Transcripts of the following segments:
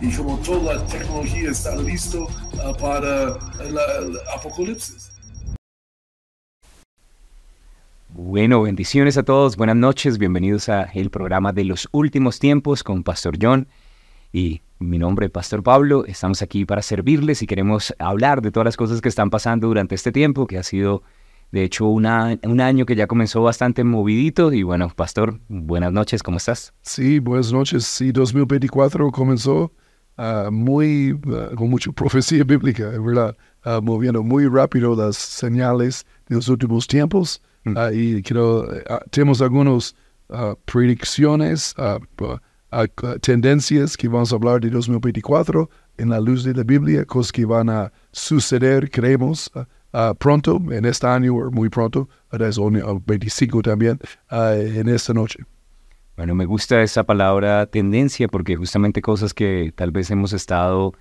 y como toda la tecnología está listo uh, para el apocalipsis. Bueno, bendiciones a todos, buenas noches, bienvenidos a el programa de los últimos tiempos con Pastor John y mi nombre es Pastor Pablo. Estamos aquí para servirles y queremos hablar de todas las cosas que están pasando durante este tiempo que ha sido de hecho, una, un año que ya comenzó bastante movidito. Y bueno, Pastor, buenas noches, ¿cómo estás? Sí, buenas noches. Sí, 2024 comenzó uh, muy, uh, con mucha profecía bíblica, ¿verdad? Uh, moviendo muy rápido las señales de los últimos tiempos. Mm. y quiero, tenemos algunas predicciones, tendencias que vamos a hablar de 2024 en la luz de la Biblia, cosas que van a suceder, creemos. Uh, pronto, en este año o muy pronto, es el 25 también, uh, en esta noche. Bueno, me gusta esa palabra tendencia porque justamente cosas que tal vez hemos estado,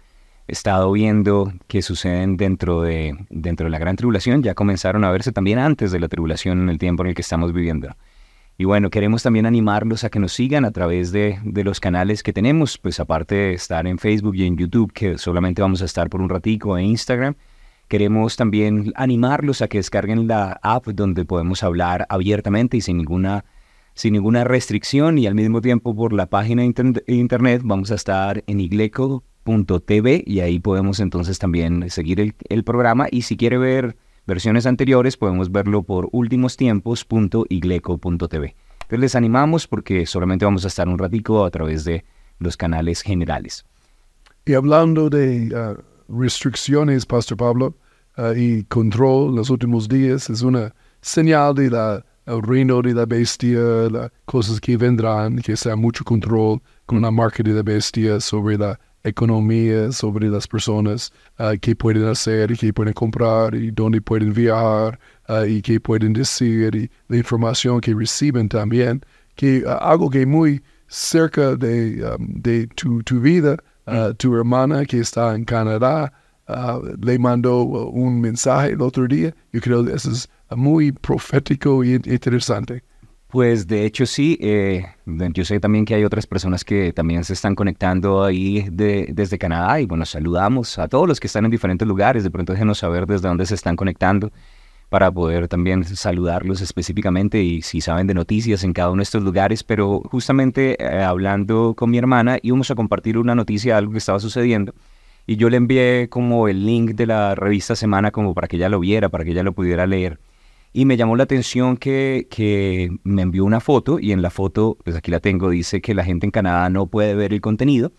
estado viendo que suceden dentro de, dentro de la gran tribulación ya comenzaron a verse también antes de la tribulación en el tiempo en el que estamos viviendo. Y bueno, queremos también animarlos a que nos sigan a través de, de, los canales que tenemos, pues aparte de estar en Facebook y en YouTube, que solamente vamos a estar por un ratico, en Instagram, Queremos también animarlos a que descarguen la app donde podemos hablar abiertamente y sin ninguna, sin ninguna restricción y al mismo tiempo por la página internet vamos a estar en igleco.tv y ahí podemos entonces también seguir el, programa y si quiere ver versiones anteriores podemos verlo por últimos-tiempos.igleco.tv. Entonces les animamos porque solamente vamos a estar un ratico a través de los canales generales. Y hablando de uh, restricciones, Pastor Pablo, uh, y control en los últimos días es una señal de la el reino de la bestia, las cosas que vendrán, que sea mucho control con la marca de la bestia sobre la economía, sobre las personas, uh, qué pueden hacer, qué pueden comprar, y dónde pueden viajar, uh, y qué pueden decir, y la información que reciben también, que uh, algo que muy cerca de, um, de tu, tu vida, Uh, tu hermana que está en Canadá uh, le mandó un mensaje el otro día. Yo creo que eso es muy profético y interesante. Pues de hecho sí, eh, yo sé también que hay otras personas que también se están conectando ahí de, desde Canadá y bueno, saludamos a todos los que están en diferentes lugares, de pronto déjenos saber desde dónde se están conectando para poder también saludarlos específicamente y si saben de noticias en cada uno de estos lugares, pero justamente eh, hablando con mi hermana íbamos a compartir una noticia algo que estaba sucediendo y yo le envié como el link de la revista Semana como para que ella lo viera, para que ella lo pudiera leer. Y me llamó la atención que, que me envió una foto y en la foto, pues aquí la tengo, dice que la gente en Canadá no puede ver el contenido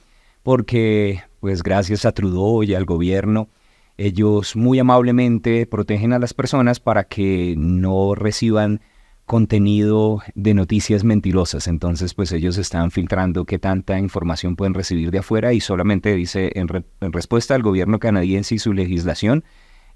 porque pues gracias a Trudeau y al gobierno ellos muy amablemente protegen a las personas para que no reciban contenido de noticias mentirosas. Entonces, pues ellos están filtrando qué tanta información pueden recibir de afuera y solamente dice, en, respuesta al gobierno canadiense y su legislación,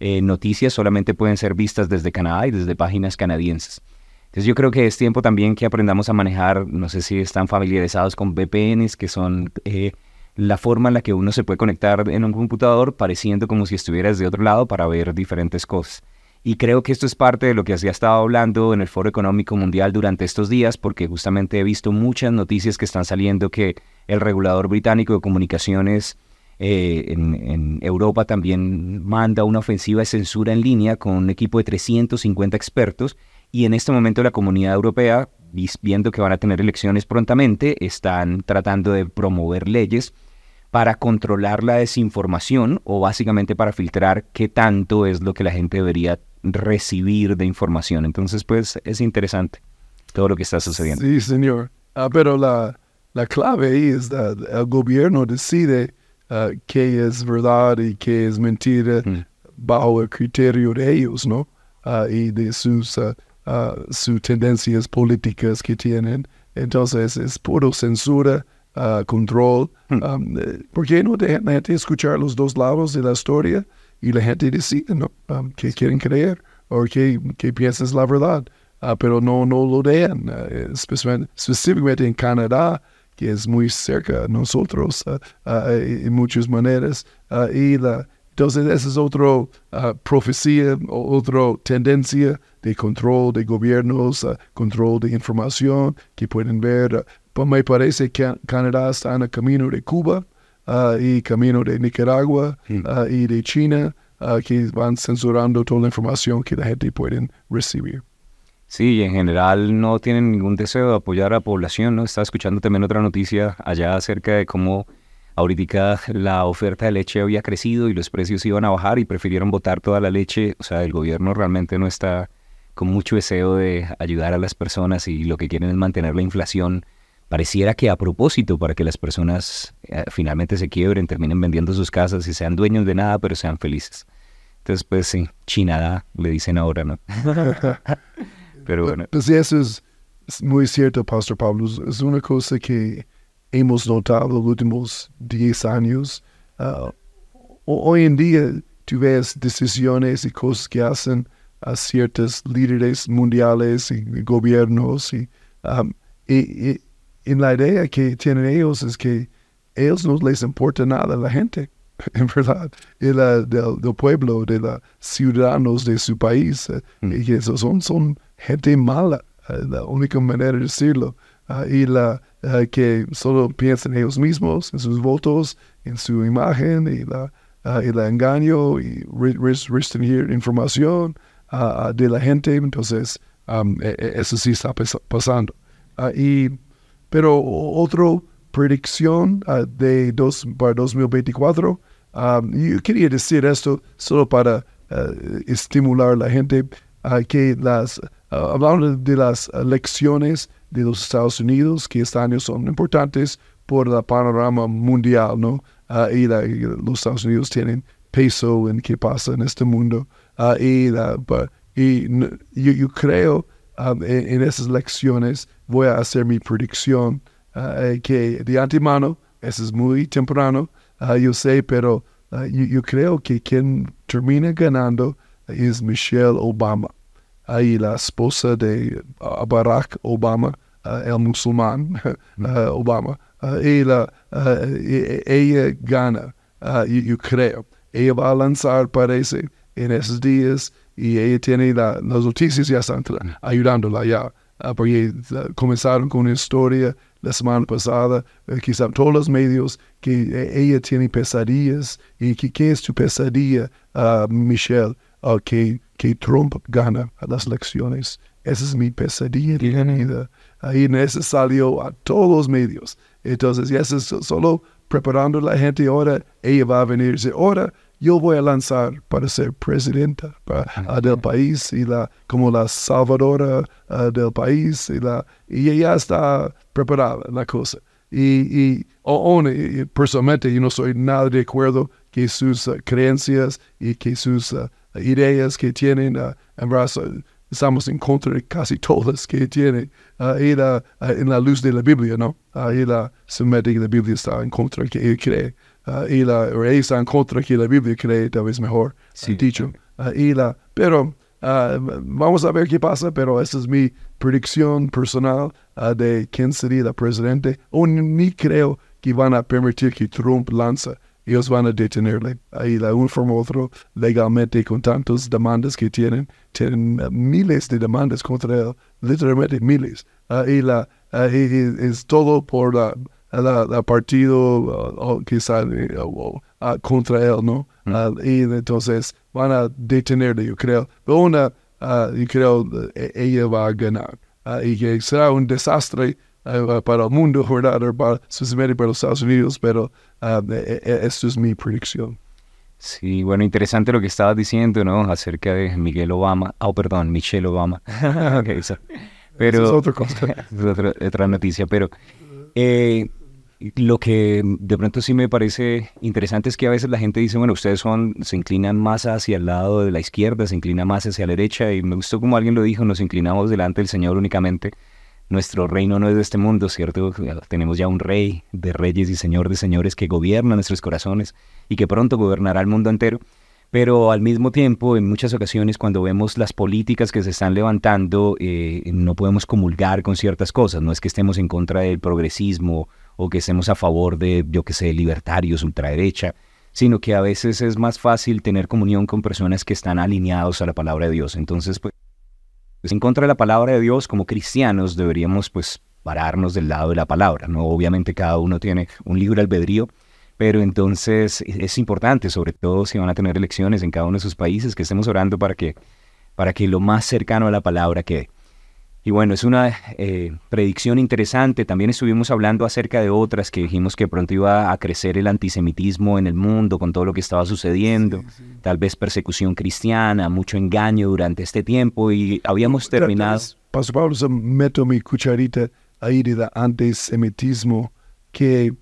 eh, noticias solamente pueden ser vistas desde Canadá y desde páginas canadienses. Entonces yo creo que es tiempo también que aprendamos a manejar, no sé si están familiarizados con VPNs, que son eh, la forma en la que uno se puede conectar en un computador pareciendo como si estuvieras de otro lado para ver diferentes cosas. Y creo que esto es parte de lo que se ha estado hablando en el Foro Económico Mundial durante estos días, porque justamente he visto muchas noticias que están saliendo que el regulador británico de comunicaciones eh, en, en, Europa también manda una ofensiva de censura en línea con un equipo de 350 expertos y en este momento la comunidad europea viendo que van a tener elecciones prontamente, están tratando de promover leyes para controlar la desinformación o básicamente para filtrar qué tanto es lo que la gente debería recibir de información. Entonces, pues es interesante todo lo que está sucediendo. Sí, señor. Ah, pero la, la clave ahí es que el gobierno decide uh, qué es verdad y qué es mentira mm. bajo el criterio de ellos, ¿no? Uh, y de sus uh, uh, sus tendencias políticas que tienen. Entonces es puro censura control. Um, eh, ¿Por qué no dejan la gente escuchar los dos lados de la historia y la gente decide ¿no? um, qué quieren creer o qué, qué piensan es la verdad? Ah, pero no, no lo dejan, eh, especialmente, específicamente en Canadá, que es muy cerca de nosotros en muchas maneras. y la, entonces, esa es otra profecía, otra tendencia de control de gobiernos, control de información que pueden ver. Pues me parece que Canadá está en el camino de Cuba y camino de Nicaragua y de China, que van censurando toda la información que la gente puede recibir. Sí, en general no tienen ningún deseo de apoyar a la población, ¿no? Estaba escuchando también otra noticia allá acerca de cómo ahorita la oferta de leche había crecido y los precios iban a bajar y prefirieron botar toda la leche. O sea, el gobierno realmente no está con mucho deseo de ayudar a las personas y lo que quieren es mantener la inflación. Pareciera que a propósito, para que las personas eh, finalmente se quiebren, terminen vendiendo sus casas y sean dueños de nada, pero sean felices. Entonces, pues sí, chinada, le dicen ahora, ¿no? Pero bueno. Pues eso es muy cierto, Pastor Pablo. Es una cosa que hemos notado los últimos 10 años. Ah, hoy en día tú ves decisiones y cosas que hacen a ciertos líderes mundiales y, gobiernos y, um, y, en la idea que tienen ellos es que ellos no les importa nada a la gente, en verdad, la, del, pueblo, de los ciudadanos de su país, eh, mm. y que son, son gente mala, eh, la única manera de decirlo, ah, y la eh, que solo piensan ellos mismos, en sus votos, en su imagen, y la, uh, el engaño, y restringir información uh, de la gente, entonces um, eso sí está pasando. y, pero otra predicción de dos, para 2024, um, yo quería decir esto solo para estimular a la gente que las Uh, hablando de las elecciones de los Estados Unidos, que este año son importantes por el panorama mundial, ¿no? Uh, y, los Estados Unidos tienen peso en qué pasa en este mundo. Uh, y, yo, creo um, en, esas elecciones voy a hacer mi predicción que de antemano, eso es muy temprano, yo sé, pero yo, yo creo que quien termina ganando es Michelle Obama. Ahí la esposa de uh, Barack Obama, uh, el musulmán uh, Obama, ella, ella gana, yo, creo. Ella va a lanzar, parece, en esos días y ella tiene las noticias ya están ayudándola ya. porque comenzaron con una historia la semana pasada, eh, quizá todos los medios, que eh, ella tiene pesadillas. ¿Y que, qué es tu pesadilla, Michelle? que, que Trump gana las elecciones. Esa es mi pesadilla de Ahí en ese salió a todos los medios. Entonces, ya es solo preparando a la gente. Ahora ella va a venir y dice, ahora yo voy a lanzar para ser presidenta ah, del país y la, como la salvadora ah, del país. Y, la, y ella está preparada la cosa. Y, y, personalmente yo no soy nada de acuerdo que sus ah, creencias y que sus ideas que tienen, en verdad estamos en contra de casi todas que tiene, y uh, en la luz de la Biblia, ¿no? y la la Biblia está en contra que él cree, y la, está en contra que la Biblia cree, tal vez mejor sí. dicho. y la, pero vamos a ver qué pasa, pero esa es mi predicción personal de quién sería el presidente. O ni creo que van a permitir que Trump lance ellos van a detenerle. Ahí de un forma u otro, legalmente, con tantas demandas que tienen, tienen uh, miles de demandas contra él, literalmente miles. Ahí la, es todo por la, la, partido uh, quizá uh, contra él, ¿no? Mm. y entonces van a detenerle, yo creo. Pero una, yo creo, e, ella va a ganar. y que será un desastre eh, para el mundo, ¿verdad? Para, especialmente para los Estados Unidos, pero esto es mi predicción. Sí, bueno, interesante lo que estabas diciendo, ¿no? Acerca de Miguel Obama. Oh, perdón, Michelle Obama. okay, Pero, es otra cosa. es otra, otra, noticia, pero eh, lo que de pronto sí me parece interesante es que a veces la gente dice, bueno, ustedes son, se inclinan más hacia el lado de la izquierda, se inclina más hacia la derecha, y me gustó como alguien lo dijo, nos inclinamos delante del Señor únicamente nuestro reino no es de este mundo, ¿cierto? Tenemos ya un rey de reyes y señor de señores que gobierna nuestros corazones y que pronto gobernará el mundo entero. Pero al mismo tiempo, en muchas ocasiones, cuando vemos las políticas que se están levantando, eh, no podemos comulgar con ciertas cosas. No es que estemos en contra del progresismo o que estemos a favor de, yo que sé, libertarios, ultraderecha, sino que a veces es más fácil tener comunión con personas que están alineados a la palabra de Dios. Entonces, pues, en contra de la palabra de Dios, como cristianos, deberíamos, pues, pararnos del lado de la palabra, ¿no? Obviamente cada uno tiene un libre albedrío, pero entonces es importante, sobre todo si van a tener elecciones en cada uno de sus países, que estemos orando para que, para que lo más cercano a la palabra quede. Y bueno, es una eh, predicción interesante. También estuvimos hablando acerca de otras que dijimos que pronto iba a crecer el antisemitismo en el mundo con todo lo que estaba sucediendo. Tal vez persecución cristiana, mucho engaño durante este tiempo y habíamos terminado. Pastor Pablo, meto mi cucharita ahí de antisemitismo que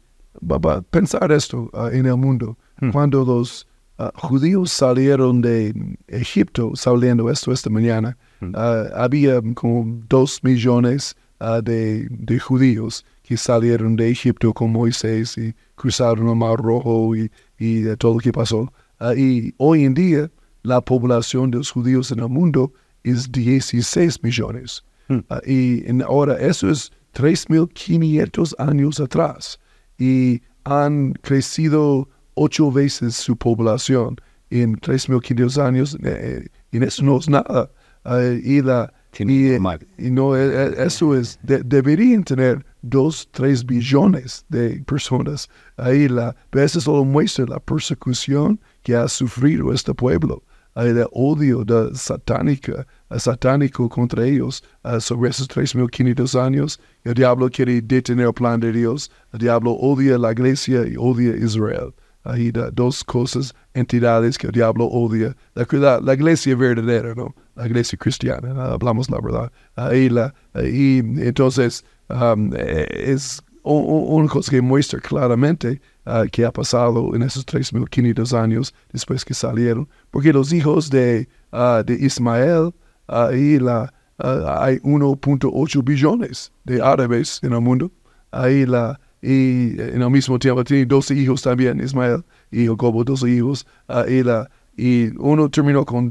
a pensar esto ah, en el mundo. Hmm. Cuando los ah, judíos salieron de Egipto, saliendo esto esta mañana, ah, había como dos millones de, de, judíos que salieron de Egipto con Moisés y cruzaron el Mar Rojo y, y todo lo que pasó. y hoy en día la población de los judíos en el mundo es 16 millones. Hmm. y ahora eso es 3.500 años atrás y han crecido ocho veces su población en 3.500 años, eh, y eso no es nada. Eh, y, la, y, no, eh, eso es, deberían tener dos, tres billones de personas. Ahí la, pero eso solo muestra la persecución que ha sufrido este pueblo el odio de satánica, satánico contra ellos sobre esos 3.500 años. El diablo quiere detener el plan de Dios. El diablo odia la iglesia y odia Israel. Hay dos cosas, entidades que el diablo odia. La, la, iglesia verdadera, ¿no? La iglesia cristiana, hablamos la verdad. Ahí la, y entonces um, es una cosa que muestra claramente uh, que ha pasado en esos 3.500 años después que salieron, porque los hijos de, uh, de Ismael, ahí la, uh, hay 1.8 billones de árabes en el mundo, ahí la, y en el mismo tiempo tiene 12 hijos también, Ismael y Jacobo, 12 hijos, y, la, y uno terminó con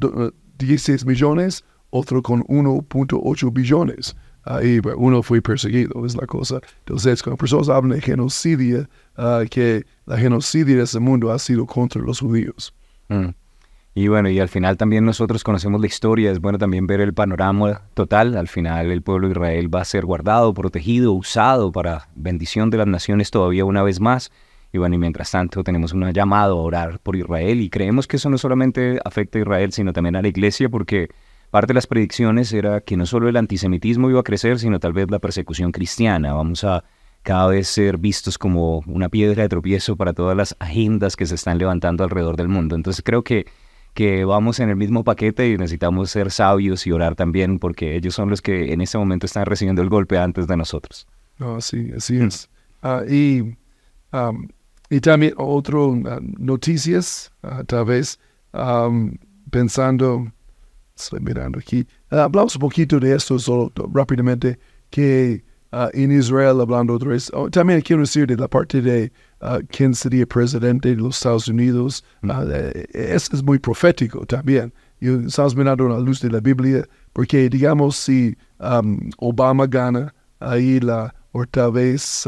16 millones, otro con 1.8 billones ahí uno fue perseguido, es la cosa. Entonces, cuando personas hablan de genocidio, uh, que la genocidio de ese mundo ha sido contra los judíos. Mm. Y bueno, y al final también nosotros conocemos la historia, es bueno también ver el panorama total. Al final el pueblo de Israel va a ser guardado, protegido, usado para bendición de las naciones todavía una vez más. Y bueno, y mientras tanto tenemos un llamado a orar por Israel y creemos que eso no solamente afecta a Israel, sino también a la iglesia, porque Parte de las predicciones era que no solo el antisemitismo iba a crecer, sino tal vez la persecución cristiana. Vamos a cada vez ser vistos como una piedra de tropiezo para todas las agendas que se están levantando alrededor del mundo. Entonces creo que, que vamos en el mismo paquete y necesitamos ser sabios y orar también porque ellos son los que en este momento están recibiendo el golpe antes de nosotros. No, sí, así es. Ah, y, y también otras uh, noticias, uh, tal vez pensando estoy mirando aquí. Ah, hablamos un poquito de esto solo rápidamente, que ah, en Israel, hablando otra vez, oh, también quiero decir de la parte de uh, quién sería presidente de los Estados Unidos, mm. eh, eso es muy profético también. Y estamos mirando la luz de la Biblia, porque digamos si um, Obama gana, ahí la, o tal vez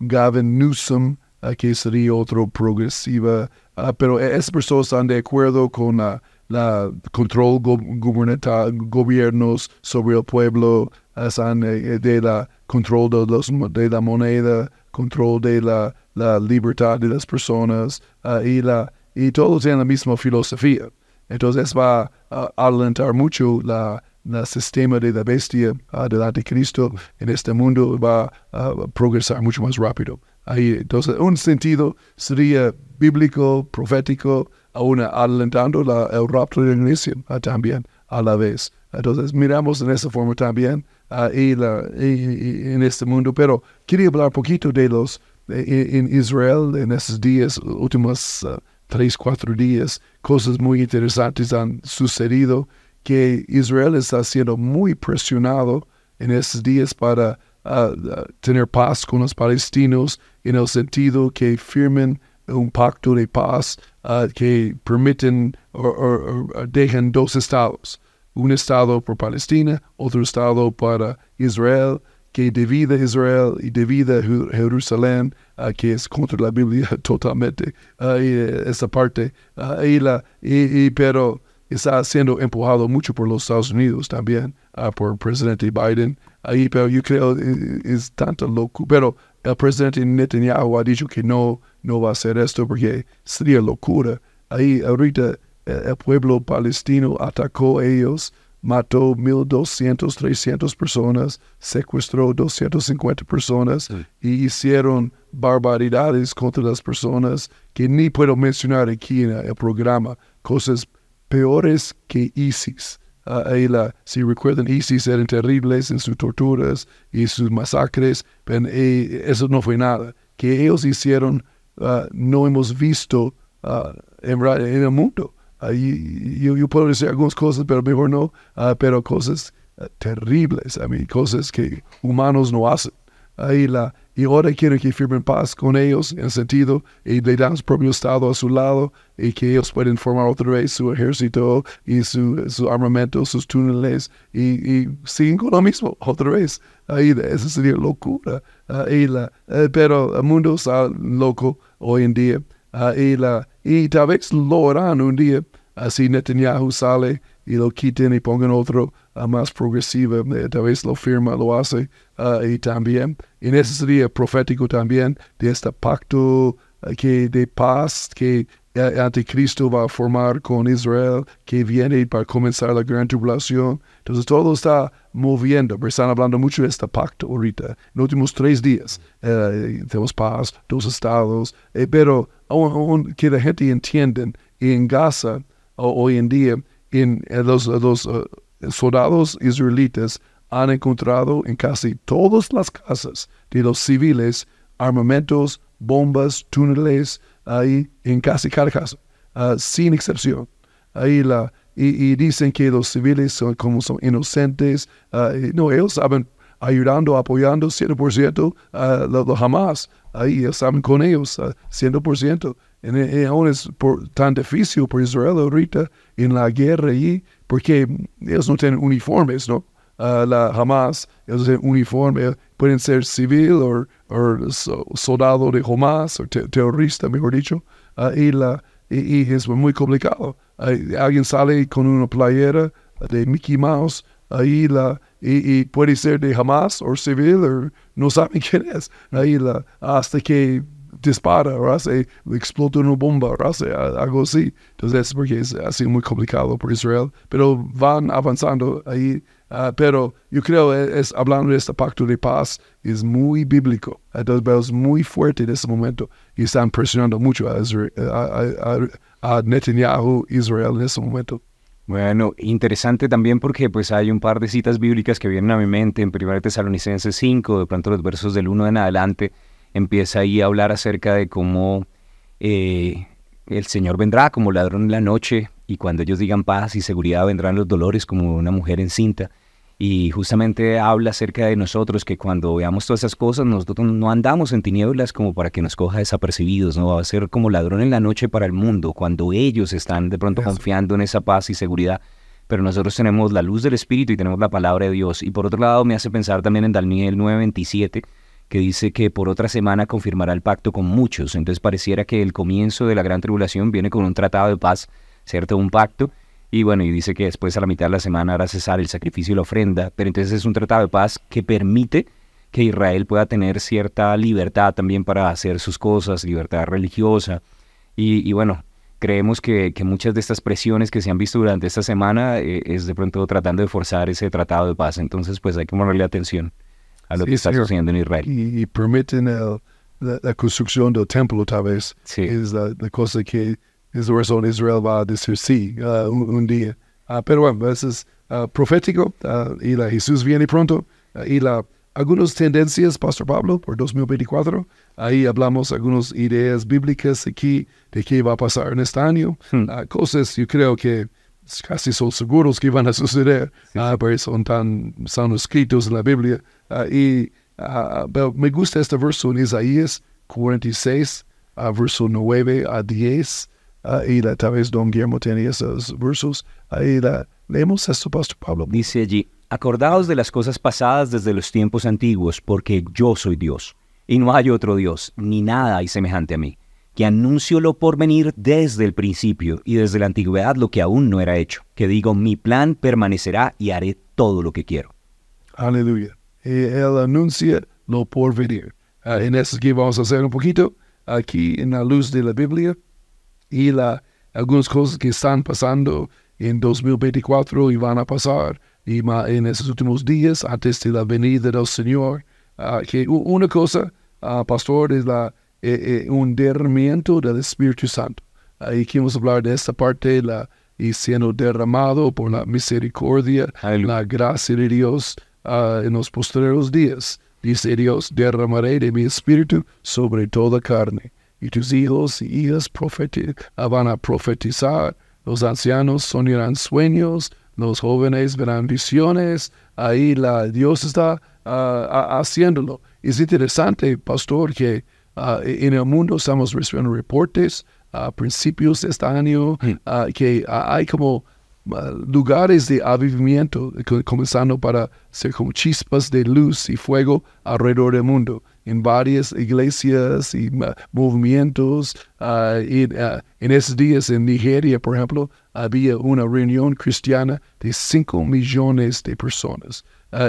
Gavin Newsom, que sería otro progresiva, pero esas personas están de acuerdo con la control gubernamental, gobiernos sobre el pueblo, eh, de la control de, los, de la moneda, control de la, la libertad de las personas uh, y, la, y todos tienen la misma filosofía. Entonces va a alentar mucho la, la sistema de la bestia uh, del anticristo en este mundo va a progresar mucho más rápido. Ahí, entonces, un sentido sería bíblico, profético, aún alentando la, el rapto de la iglesia uh, también a la vez. Entonces miramos en esa forma también en este mundo. Pero quería hablar un poquito de los en Israel en esos días, últimos uh, tres, cuatro días, cosas muy interesantes han sucedido que Israel está siendo muy presionado en estos días para ah, ah, tener paz con los palestinos en el sentido que firmen un pacto de paz ah, que permiten o, dejen dos estados. Un estado por Palestina, otro estado para Israel, que divida Israel y divida Ju- Jerusalén, ah, que es contra la Biblia totalmente, y, eh, esa parte. ah, y la, y, y- pero está siendo empujado mucho por los Estados Unidos también, ah, por el presidente Biden. Ahí, pero yo creo eh, es tanta locura. Pero el presidente Netanyahu ha dicho que no, no va a hacer esto porque sería locura. Ahí ahorita eh, el pueblo palestino atacó a ellos, mató 1.200, 300 personas, secuestró 250 personas y hicieron barbaridades contra las personas que ni puedo mencionar aquí en el programa, cosas peores que ISIS. Ahí la, si recuerdan, ISIS eran terribles en sus torturas y sus masacres, pero eh, eso no fue nada. Que ellos hicieron, ah, no hemos visto ah, en, en el mundo. Ahí, yo, yo puedo decir algunas cosas, pero mejor no, ah, pero cosas ah, terribles, I mean, cosas que humanos no hacen. Ahí la, y ahora quieren que firmen paz con ellos, en el sentido, y le dan su propio Estado a su lado, y que ellos pueden formar otra vez su ejército y su, su armamento, sus túneles, y, y siguen con lo mismo otra vez. Ahí, eso sería locura. Ahí la, eh, pero el mundo está loco hoy en día. Ah, y, la, y tal vez lo harán un día, así Netanyahu sale y lo quiten y pongan otro ah, más progresivo, eh, tal vez lo firma, lo hace, ah, y también, en ese sería profético también de este pacto ah, que de paz que el anticristo va a formar con Israel, que viene para comenzar la gran tribulación. Entonces todo está moviendo, pero están hablando mucho de este pacto ahorita. En los últimos tres días eh, tenemos paz, dos estados, eh, pero aún, aún que la gente entienda, en Gaza hoy en día, en, en los, los eh, soldados israelitas han encontrado en casi todas las casas de los civiles armamentos, bombas, túneles, ahí en casi cada casa, ah, sin excepción. Ahí la, y, y dicen que los civiles son como son inocentes, y no, ellos saben ayudando, apoyando 100% a los lo Hamas. Ahí ellos saben con ellos, ah, 100%. Y, y aún es por, tan difícil por Israel ahorita en la guerra allí, porque ellos no tienen uniformes, ¿no? Ah, la Hamas, ellos tienen uniforme, pueden ser civil o, so- soldado de Hamas o te- terrorista, mejor dicho, Ah, y, la, y, y es muy complicado. Alguien sale con una playera de Mickey Mouse, ahí la, y, puede ser de Hamas o civil, no saben quién es, ahí la, hasta que dispara o hace, explota una bomba hace algo así. Entonces es porque es, sido muy complicado por Israel, pero van avanzando ahí. ah, pero yo creo eh, es, hablando de este pacto de paz es muy bíblico. Entonces es muy fuerte en este momento y están presionando mucho a, Isra- a- a- a Netanyahu, Israel en este momento. Bueno, interesante también porque pues hay un par de citas bíblicas que vienen a mi mente en 1 Tesalonicenses 5, de pronto los versos del 1 en adelante, empieza ahí a hablar acerca de cómo eh, el Señor vendrá como ladrón en la noche y cuando ellos digan paz y seguridad vendrán los dolores como una mujer encinta. Y justamente habla acerca de nosotros, que cuando veamos todas esas cosas, nosotros no andamos en tinieblas como para que nos coja desapercibidos, no va a ser como ladrón en la noche para el mundo, cuando ellos están de pronto Eso. confiando en esa paz y seguridad, pero nosotros tenemos la luz del Espíritu y tenemos la palabra de Dios. Y por otro lado me hace pensar también en Daniel 9:27, que dice que por otra semana confirmará el pacto con muchos. Entonces pareciera que el comienzo de la gran tribulación viene con un tratado de paz, ¿cierto? Un pacto. Y bueno, y dice que después a la mitad de la semana hará cesar el sacrificio y la ofrenda, pero entonces es un tratado de paz que permite que Israel pueda tener cierta libertad también para hacer sus cosas, libertad religiosa. Y, bueno, creemos que, que muchas de estas presiones que se han visto durante esta semana eh, es de pronto tratando de forzar ese tratado de paz. Entonces, pues hay que ponerle atención a lo Sí, que está señor. sucediendo en Israel. y, y permiten el- la, la construcción del templo tal vez. Sí. Es la, la cosa que es la razón Israel va a decir sí ah, un, un día. Ah, pero bueno, eso es ah, profético ah, y la Jesús viene pronto. ah, y la, algunas tendencias, Pastor Pablo, por 2024. Ahí hablamos algunas ideas bíblicas aquí de qué va a pasar en este año. Hmm. Ah, cosas yo creo que casi son seguros que van a suceder, ah, porque son tan, son escritos en la Biblia. Ah, y ah, pero me gusta este verso en Isaías 46, ah, verso 9 a 10. ah, y la, tal vez Don Guillermo tiene esos versos. Ahí la, leemos esto, Pastor Pablo. Dice allí, acordaos de las cosas pasadas desde los tiempos antiguos, porque yo soy Dios, y no hay otro Dios, ni nada hay semejante a mí, que anuncio lo por venir desde el principio y desde la antigüedad lo que aún no era hecho, que digo, mi plan permanecerá y haré todo lo que quiero. Aleluya. Y él anuncia lo por venir. Ah, en eso que vamos a hacer un poquito aquí en la luz de la Biblia y la, algunas cosas que están pasando en 2024 y van a pasar y en esos últimos días antes de la venida del Señor. Ah, que una cosa, ah, pastor, es la, eh, eh, un derramamiento del Espíritu Santo. Ahí queremos hablar de esta parte la, y siendo derramado por la misericordia, Aleluya. la gracia de Dios ah, en los posteriores días. Dice Dios, derramaré de mi espíritu sobre toda carne. Y tus hijos y hijas profeti- ah, van a profetizar, los ancianos soñarán sueños, los jóvenes verán visiones. Ahí la, Dios está ah, haciéndolo. Es interesante, pastor, que ah, en el mundo estamos recibiendo reportes a principios de este año ah, que hay como lugares de avivamiento, co- comenzando para ser como chispas de luz y fuego alrededor del mundo, en varias iglesias y ah, movimientos. ah, y, en esos días en Nigeria, por ejemplo, había una reunión cristiana de 5 millones de personas.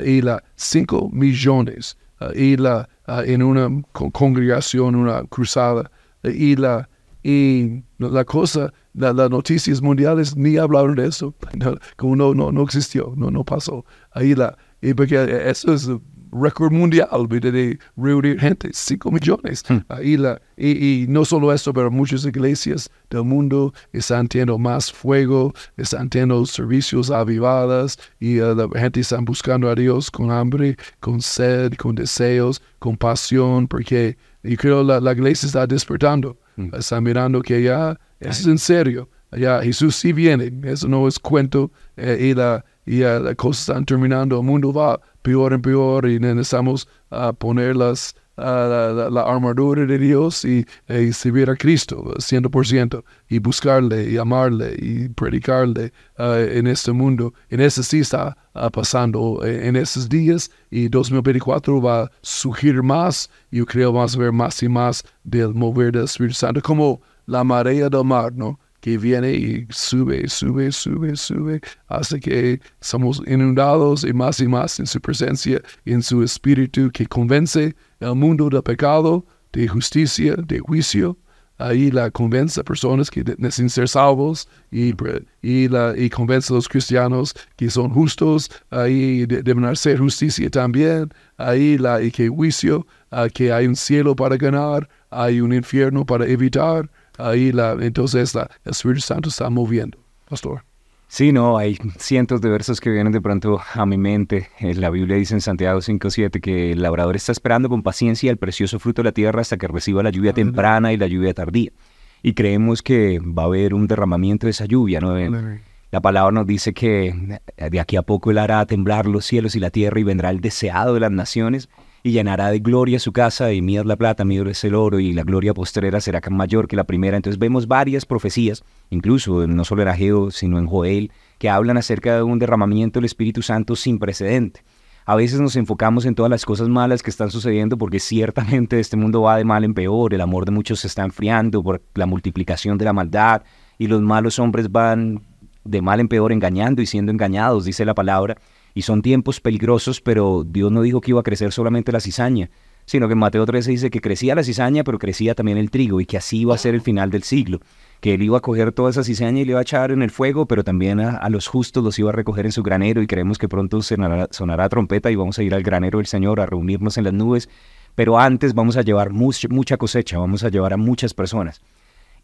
Y la 5 millones. y la, en una co- congregación, una cruzada. y la y la cosa, la- las noticias mundiales ni hablaron de eso, no, como no, no, no existió, no, no pasó. Ahí la, y porque eso es récord mundial de reunir gente, 5 millones. Ahí la, y, y no solo eso, pero muchas iglesias del mundo están teniendo más fuego, están teniendo servicios avivadas y eh, la gente está buscando a Dios con hambre, con sed, con deseos, con pasión, porque yo creo la, la iglesia está despertando, está mirando que ya es en serio. Ya Jesús sí viene, eso no es cuento. Eh, y la y ya las cosas están terminando, el mundo va peor en peor y necesitamos ah, poner las, la, armadura de Dios y, eh, y servir a Cristo 100% y buscarle y amarle y predicarle ah, en este mundo. En ese sí está ah, pasando eh, en esos días y 2024 va a surgir más. Yo creo vamos a ver más y más del mover del Espíritu Santo como la marea del mar, ¿no? Que viene y sube, sube, sube, sube, hasta que somos inundados y más y más en su presencia, en su espíritu que convence el mundo del pecado, de justicia, de juicio. Ahí la convence a personas que necesitan ser salvos y, y, la, y convence a los cristianos que son justos, ahí de- deben hacer justicia también, ahí la, y que juicio, ah, que hay un cielo para ganar, hay un infierno para evitar, ahí la, entonces la, el Espíritu Santo está moviendo, pastor. Sí, no, hay cientos de versos que vienen de pronto a mi mente. Eh, La Biblia dice en Santiago 5.7 que el labrador está esperando con paciencia el precioso fruto de la tierra hasta que reciba la lluvia temprana y la lluvia tardía. Y creemos que va a haber un derramamiento de esa lluvia, ¿no? En- La palabra nos dice que de aquí a poco Él hará temblar los cielos y la tierra y vendrá el deseado de las naciones y llenará de gloria su casa y mío es la plata, mío es el oro y la gloria postrera será mayor que la primera. Entonces vemos varias profecías, incluso no solo en Ageo, sino en Joel, que hablan acerca de un derramamiento del Espíritu Santo sin precedente. A veces nos enfocamos en todas las cosas malas que están sucediendo porque ciertamente este mundo va de mal en peor, el amor de muchos se está enfriando por la multiplicación de la maldad y los malos hombres van de mal en peor engañando y siendo engañados, dice la palabra. Y son tiempos peligrosos, pero Dios no dijo que iba a crecer solamente la cizaña, sino que en Mateo 13 dice que crecía la cizaña, pero crecía también el trigo y que así iba a ser el final del siglo, que él iba a coger toda esa cizaña y le iba a echar en el fuego, pero también a, los justos los iba a recoger en su granero y creemos que pronto sonará, trompeta y vamos a ir al granero del Señor a reunirnos en las nubes, pero antes vamos a llevar mucha cosecha, vamos a llevar a muchas personas.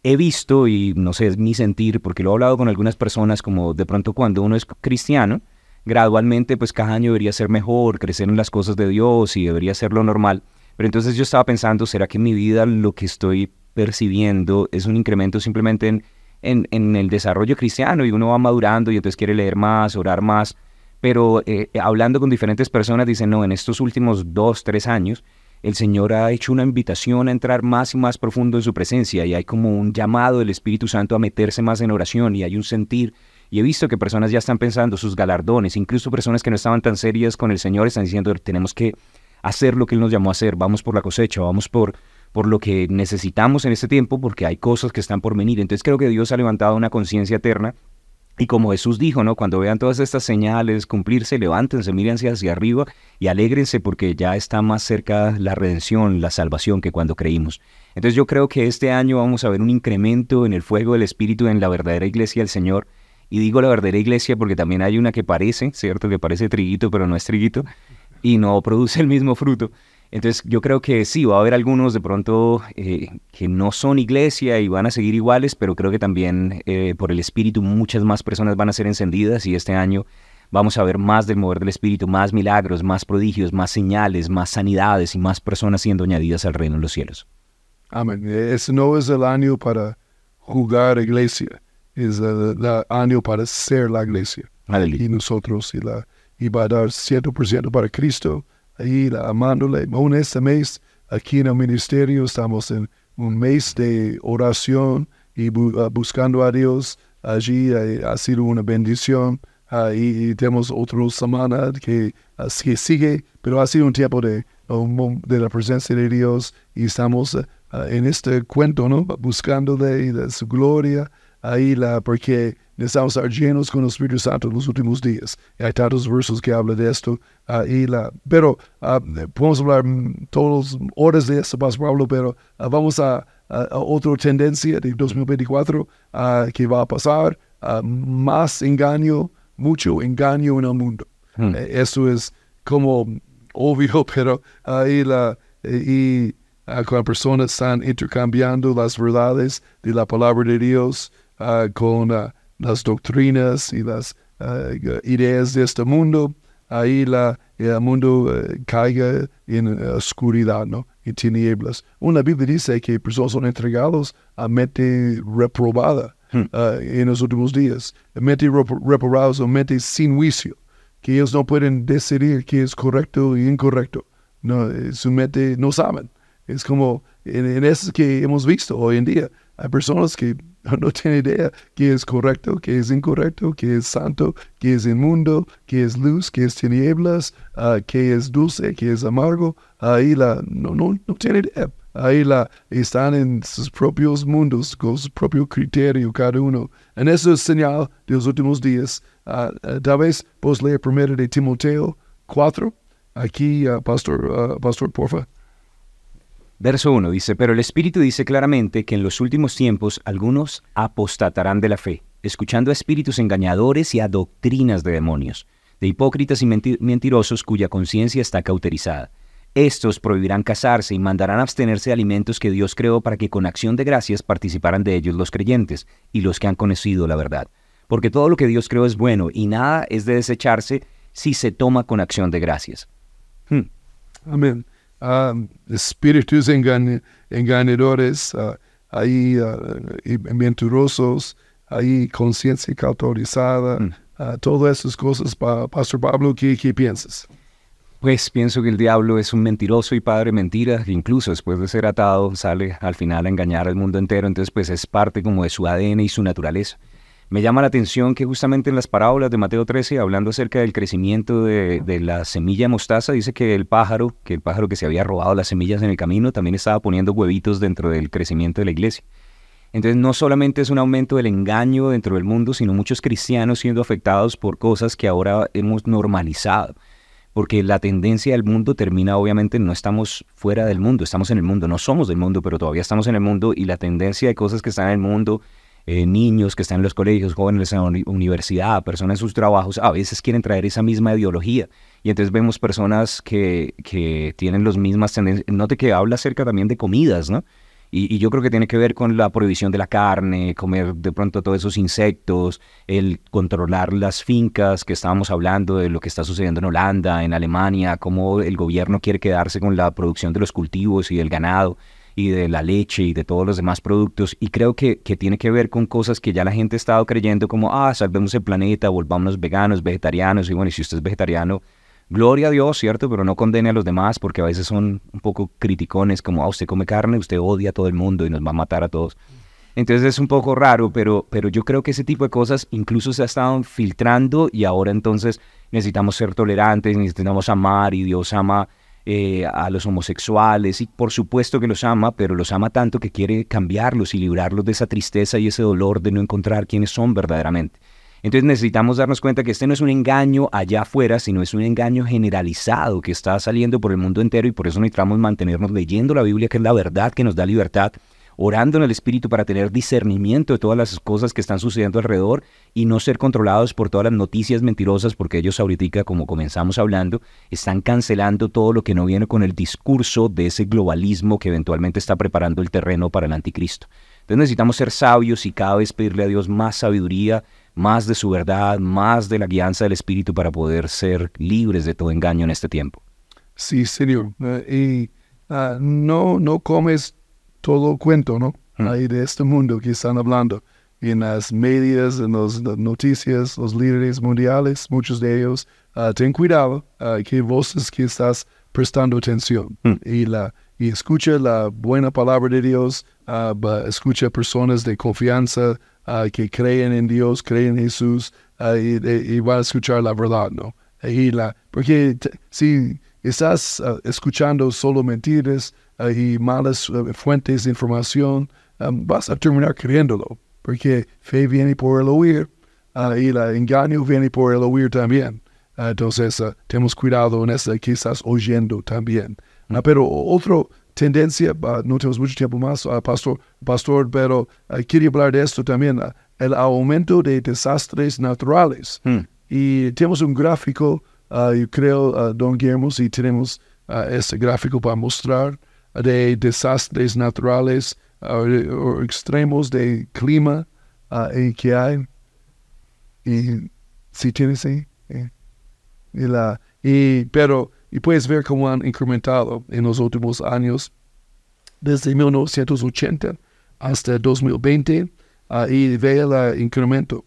He visto, y no sé, es mi sentir, porque lo he hablado con algunas personas, como de pronto cuando uno es cristiano, gradualmente pues cada año debería ser mejor, crecer en las cosas de Dios y debería ser lo normal. Pero entonces yo estaba pensando, ¿será que en mi vida lo que estoy percibiendo es un incremento simplemente en, en, el desarrollo cristiano y uno va madurando y entonces quiere leer más, orar más, pero eh, hablando con diferentes personas dicen, no, en estos últimos dos, tres años, el Señor ha hecho una invitación a entrar más y más profundo en su presencia y hay como un llamado del Espíritu Santo a meterse más en oración y hay un sentir. Y he visto que personas ya están pensando sus galardones, incluso personas que no estaban tan serias con el Señor están diciendo, tenemos que hacer lo que Él nos llamó a hacer, vamos por la cosecha, vamos por, por lo que necesitamos en este tiempo, porque hay cosas que están por venir. Entonces creo que Dios ha levantado una conciencia eterna y como Jesús dijo, ¿no? Cuando vean todas estas señales cumplirse, levántense, mírense hacia arriba y alégrense porque ya está más cerca la redención, la salvación que cuando creímos. Entonces yo creo que este año vamos a ver un incremento en el fuego del Espíritu en la verdadera iglesia del Señor. Y digo la verdadera iglesia porque también hay una que parece, ¿cierto? Que parece triguito, pero no es triguito y no produce el mismo fruto. Entonces yo creo que sí, va a haber algunos de pronto eh, que no son iglesia y van a seguir iguales, pero creo que también eh, por el Espíritu muchas más personas van a ser encendidas y este año vamos a ver más del mover del Espíritu, más milagros, más prodigios, más señales, más sanidades y más personas siendo añadidas al reino de los cielos. Amén. Ese no es el año para jugar iglesia, es el, año para ser la iglesia. Y nosotros, y, la, y va a dar 100% para Cristo ahí amándole. En este mes, aquí en el ministerio, estamos en un mes de oración y ah, buscando a Dios. Allí eh, ha sido una bendición. Uh, y, tenemos otra semana que, uh, que, sigue, pero ha sido un tiempo de, de la presencia de Dios y estamos en este cuento, ¿no? Buscando de, de su gloria ahí la, porque necesitamos estar llenos con el Espíritu Santo en los últimos días. Y hay tantos versos que hablan de esto. Uh, la, pero uh, podemos hablar mm, todas horas de esto, Pablo, pero uh, vamos a, a, otra tendencia de 2024 que va a pasar. más engaño, mucho engaño en el mundo. Hmm. Eh, eso es como obvio, pero ahí la... y cuando personas están intercambiando las verdades de la palabra de Dios, uh, con uh, las doctrinas y las uh, ideas de este mundo, ahí la, el mundo caiga en oscuridad, ¿no? en tinieblas. Una Biblia dice que personas son entregados a mente reprobada hmm. en los últimos días, mente reprobados o mente sin juicio, que ellos no pueden decidir qué es correcto y incorrecto. No, su mente no saben. Es como en, en eso que hemos visto hoy en día. Hay personas que no tiene idea qué es correcto, qué es incorrecto, qué es santo, qué es inmundo, qué es luz, qué es tinieblas, uh, qué es dulce, qué es amargo. Ahí la, no, no, no tiene idea. Ahí la, están en sus propios mundos, con su propio criterio cada uno. En eso es señal de los últimos días. Uh, tal vez puedes leer primero de Timoteo 4. Aquí, Pastor, Pastor, porfa. Verso 1 dice, pero el Espíritu dice claramente que en los últimos tiempos algunos apostatarán de la fe, escuchando a espíritus engañadores y a doctrinas de demonios, de hipócritas y mentirosos cuya conciencia está cauterizada. Estos prohibirán casarse y mandarán abstenerse de alimentos que Dios creó para que con acción de gracias participaran de ellos los creyentes y los que han conocido la verdad. Porque todo lo que Dios creó es bueno y nada es de desecharse si se toma con acción de gracias. Hmm. Amén uh, espíritus engañadores, uh, hay uh, mentirosos, hay conciencia cautorizada, mm. todas esas cosas. Pastor Pablo, ¿qué, ¿qué piensas? Pues pienso que el diablo es un mentiroso y padre mentira, incluso después de ser atado sale al final a engañar al mundo entero, entonces pues es parte como de su ADN y su naturaleza. Me llama la atención que justamente en las parábolas de Mateo 13, hablando acerca del crecimiento de, la semilla mostaza, dice que el pájaro, que el pájaro que se había robado las semillas en el camino, también estaba poniendo huevitos dentro del crecimiento de la iglesia. Entonces no solamente es un aumento del engaño dentro del mundo, sino muchos cristianos siendo afectados por cosas que ahora hemos normalizado. Porque la tendencia del mundo termina, obviamente, no estamos fuera del mundo, estamos en el mundo, no somos del mundo, pero todavía estamos en el mundo y la tendencia de cosas que están en el mundo eh, niños que están en los colegios, jóvenes en la universidad, personas en sus trabajos, a veces quieren traer esa misma ideología. Y entonces vemos personas que, que tienen las mismas tendencias. Note que habla acerca también de comidas, ¿no? Y, yo creo que tiene que ver con la prohibición de la carne, comer de pronto todos esos insectos, el controlar las fincas que estábamos hablando de lo que está sucediendo en Holanda, en Alemania, cómo el gobierno quiere quedarse con la producción de los cultivos y del ganado y de la leche y de todos los demás productos. Y creo que, que tiene que ver con cosas que ya la gente ha estado creyendo como, ah, salvemos el planeta, volvámonos veganos, vegetarianos. Y bueno, si usted es vegetariano, gloria a Dios, ¿cierto? Pero no condene a los demás porque a veces son un poco criticones, como, ah, usted come carne, usted odia a todo el mundo y nos va a matar a todos. Entonces es un poco raro, pero, pero yo creo que ese tipo de cosas incluso se ha estado filtrando y ahora entonces necesitamos ser tolerantes, necesitamos amar y Dios ama eh, a los homosexuales y por supuesto que los ama, pero los ama tanto que quiere cambiarlos y librarlos de esa tristeza y ese dolor de no encontrar quiénes son verdaderamente. Entonces necesitamos darnos cuenta que este no es un engaño allá afuera, sino es un engaño generalizado que está saliendo por el mundo entero y por eso necesitamos mantenernos leyendo la Biblia, que es la verdad que nos da libertad, orando en el Espíritu para tener discernimiento de todas las cosas que están sucediendo alrededor y no ser controlados por todas las noticias mentirosas, porque ellos ahorita, como comenzamos hablando, están cancelando todo lo que no viene con el discurso de ese globalismo que eventualmente está preparando el terreno para el anticristo. Entonces necesitamos ser sabios y cada vez pedirle a Dios más sabiduría, más de su verdad, más de la guianza del Espíritu para poder ser libres de todo engaño en este tiempo. Sí, Señor. Eh, y ah, no, no comes todo cuento, ¿no? Mm. Ahí de este mundo que están hablando. En las medias, en las noticias, los líderes mundiales, muchos de ellos, ah, ten cuidado uh, que voces que estás prestando atención Mm. y, la, y escucha la buena palabra de Dios, ba- escucha personas de confianza que creen en Dios, creen en Jesús y, y, y va a escuchar la verdad, ¿no? Y la, porque si estás escuchando solo mentiras y malas ah, fuentes de información, ah, vas a terminar creyéndolo, porque fe viene por el oír ah, y el engaño viene por el oír también. Ah, entonces, ah, tenemos cuidado en eso que estás oyendo también. Ah, pero otra tendencia, no tenemos mucho tiempo más, pastor, pastor, pero quería hablar de esto también, el aumento de desastres naturales. Hmm. Y tenemos un gráfico, yo creo, don Guillermo, si tenemos este gráfico para mostrar, de desastres naturales ah, o extremos de clima ah, y que hay. Y si tienes ahí. eh, y la, y, pero, y puedes ver cómo han incrementado en los últimos años, desde 1980 hasta 2020, ah, y ve el incremento.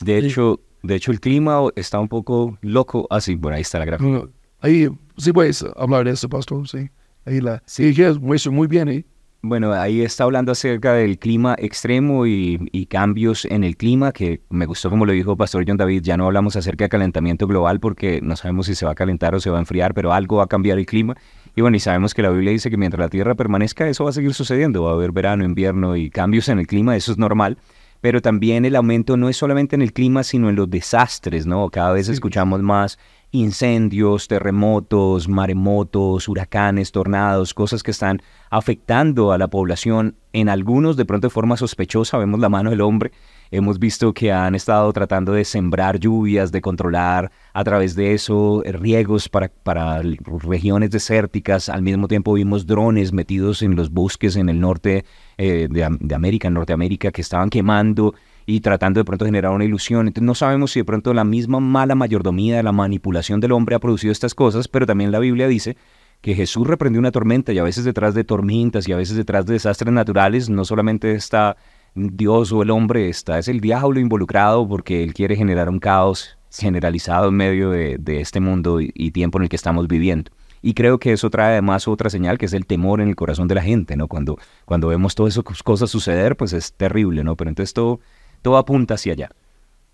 De hecho, de hecho el clima está un poco loco. Ah, sí, bueno, ahí está la gráfica. Ahí, sí puedes hablar de eso, pastor, sí. Ahí la, sí, muestra muy bien, ¿eh? Bueno, ahí está hablando acerca del clima extremo y, y cambios en el clima, que me gustó como lo dijo Pastor John David, ya no hablamos acerca de calentamiento global porque no sabemos si se va a calentar o se va a enfriar, pero algo va a cambiar el clima. Y bueno, y sabemos que la Biblia dice que mientras la Tierra permanezca, eso va a seguir sucediendo, va a haber verano, invierno y cambios en el clima, eso es normal. Pero también el aumento no es solamente en el clima, sino en los desastres, ¿no? Cada vez escuchamos más incendios, terremotos, maremotos, huracanes, tornados, cosas que están afectando a la población. En algunos, de pronto de forma sospechosa, vemos la mano del hombre. Hemos visto que han estado tratando de sembrar lluvias, de controlar a través de eso eh, riegos para, para regiones desérticas. Al mismo tiempo vimos drones metidos en los bosques en el norte eh, de, de América, Norteamérica, que estaban quemando y tratando de pronto generar una ilusión. Entonces no sabemos si de pronto la misma mala mayordomía la manipulación del hombre ha producido estas cosas, pero también la Biblia dice que Jesús reprendió una tormenta y a veces detrás de tormentas y a veces detrás de desastres naturales no solamente está Dios o el hombre, está es el diablo involucrado porque él quiere generar un caos generalizado en medio de, este mundo y tiempo en el que estamos viviendo. Y creo que eso trae además otra señal, que es el temor en el corazón de la gente, ¿no? Cuando, cuando vemos todas esas cosas suceder, pues es terrible, ¿no? Pero entonces todo, todo apunta hacia allá.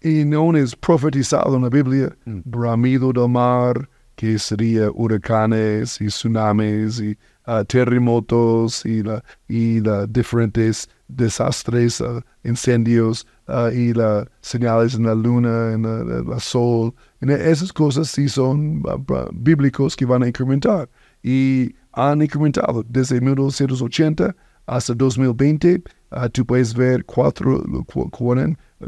Y no es profetizado en la Biblia, bramido del mar, que sería huracanes y tsunamis y ah, terremotos y, la, y la diferentes desastres, ah, incendios ah, y las señales en la luna, en la sol. Y esas cosas sí son ah, ah, bíblicos que van a incrementar. Y han incrementado desde 1980 hasta 2020. ah, tú puedes ver cuatro, cu- cu-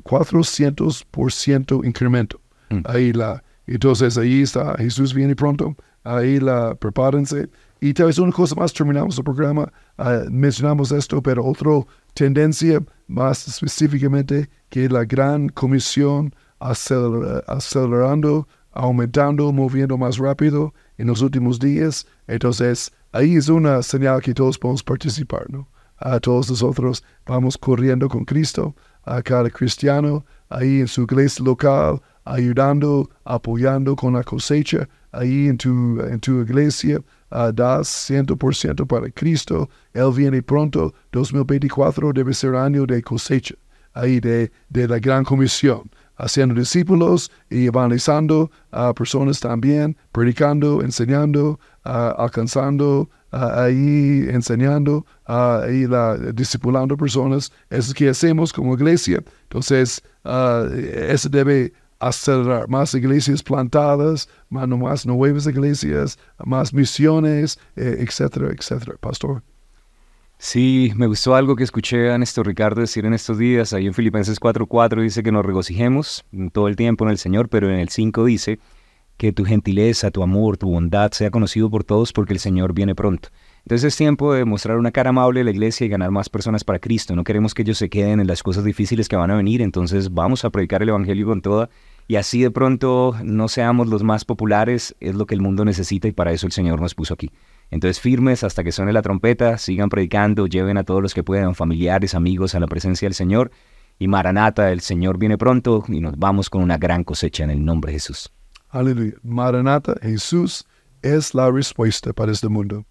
400% incremento. Ahí la, entonces ahí está, Jesús viene pronto, ahí la, prepárense. Y tal vez una cosa más, terminamos el programa, ah, mencionamos esto, pero otra tendencia más específicamente que la gran comisión aceler- acelerando, aumentando, moviendo más rápido en los últimos días. Entonces, ahí es una señal que todos podemos participar, ¿no? A todos nosotros vamos corriendo con Cristo, a cada cristiano, ahí en su iglesia local, ayudando, apoyando con la cosecha, ahí en tu, en tu iglesia, uh, das 100% para Cristo. Él viene pronto, 2024 debe ser año de cosecha, ahí de, de la gran comisión haciendo discípulos y evangelizando a personas también, predicando, enseñando, alcanzando, ahí enseñando, la, discipulando personas. Eso es que hacemos como iglesia. Entonces, eso debe acelerar más iglesias plantadas, más, más nuevas iglesias, más misiones, eh, etcétera, etcétera. Pastor. Sí, me gustó algo que escuché a Néstor Ricardo decir en estos días, ahí en Filipenses 4.4 dice que nos regocijemos todo el tiempo en el Señor, pero en el 5 dice que tu gentileza, tu amor, tu bondad sea conocido por todos porque el Señor viene pronto. Entonces es tiempo de mostrar una cara amable a la iglesia y ganar más personas para Cristo. No queremos que ellos se queden en las cosas difíciles que van a venir, entonces vamos a predicar el Evangelio con toda y así de pronto no seamos los más populares, es lo que el mundo necesita y para eso el Señor nos puso aquí. Entonces firmes hasta que suene la trompeta, sigan predicando, lleven a todos los que puedan, familiares, amigos, a la presencia del Señor. Y Maranata, el Señor viene pronto y nos vamos con una gran cosecha en el nombre de Jesús. Aleluya. Maranata, Jesús es la respuesta para este mundo.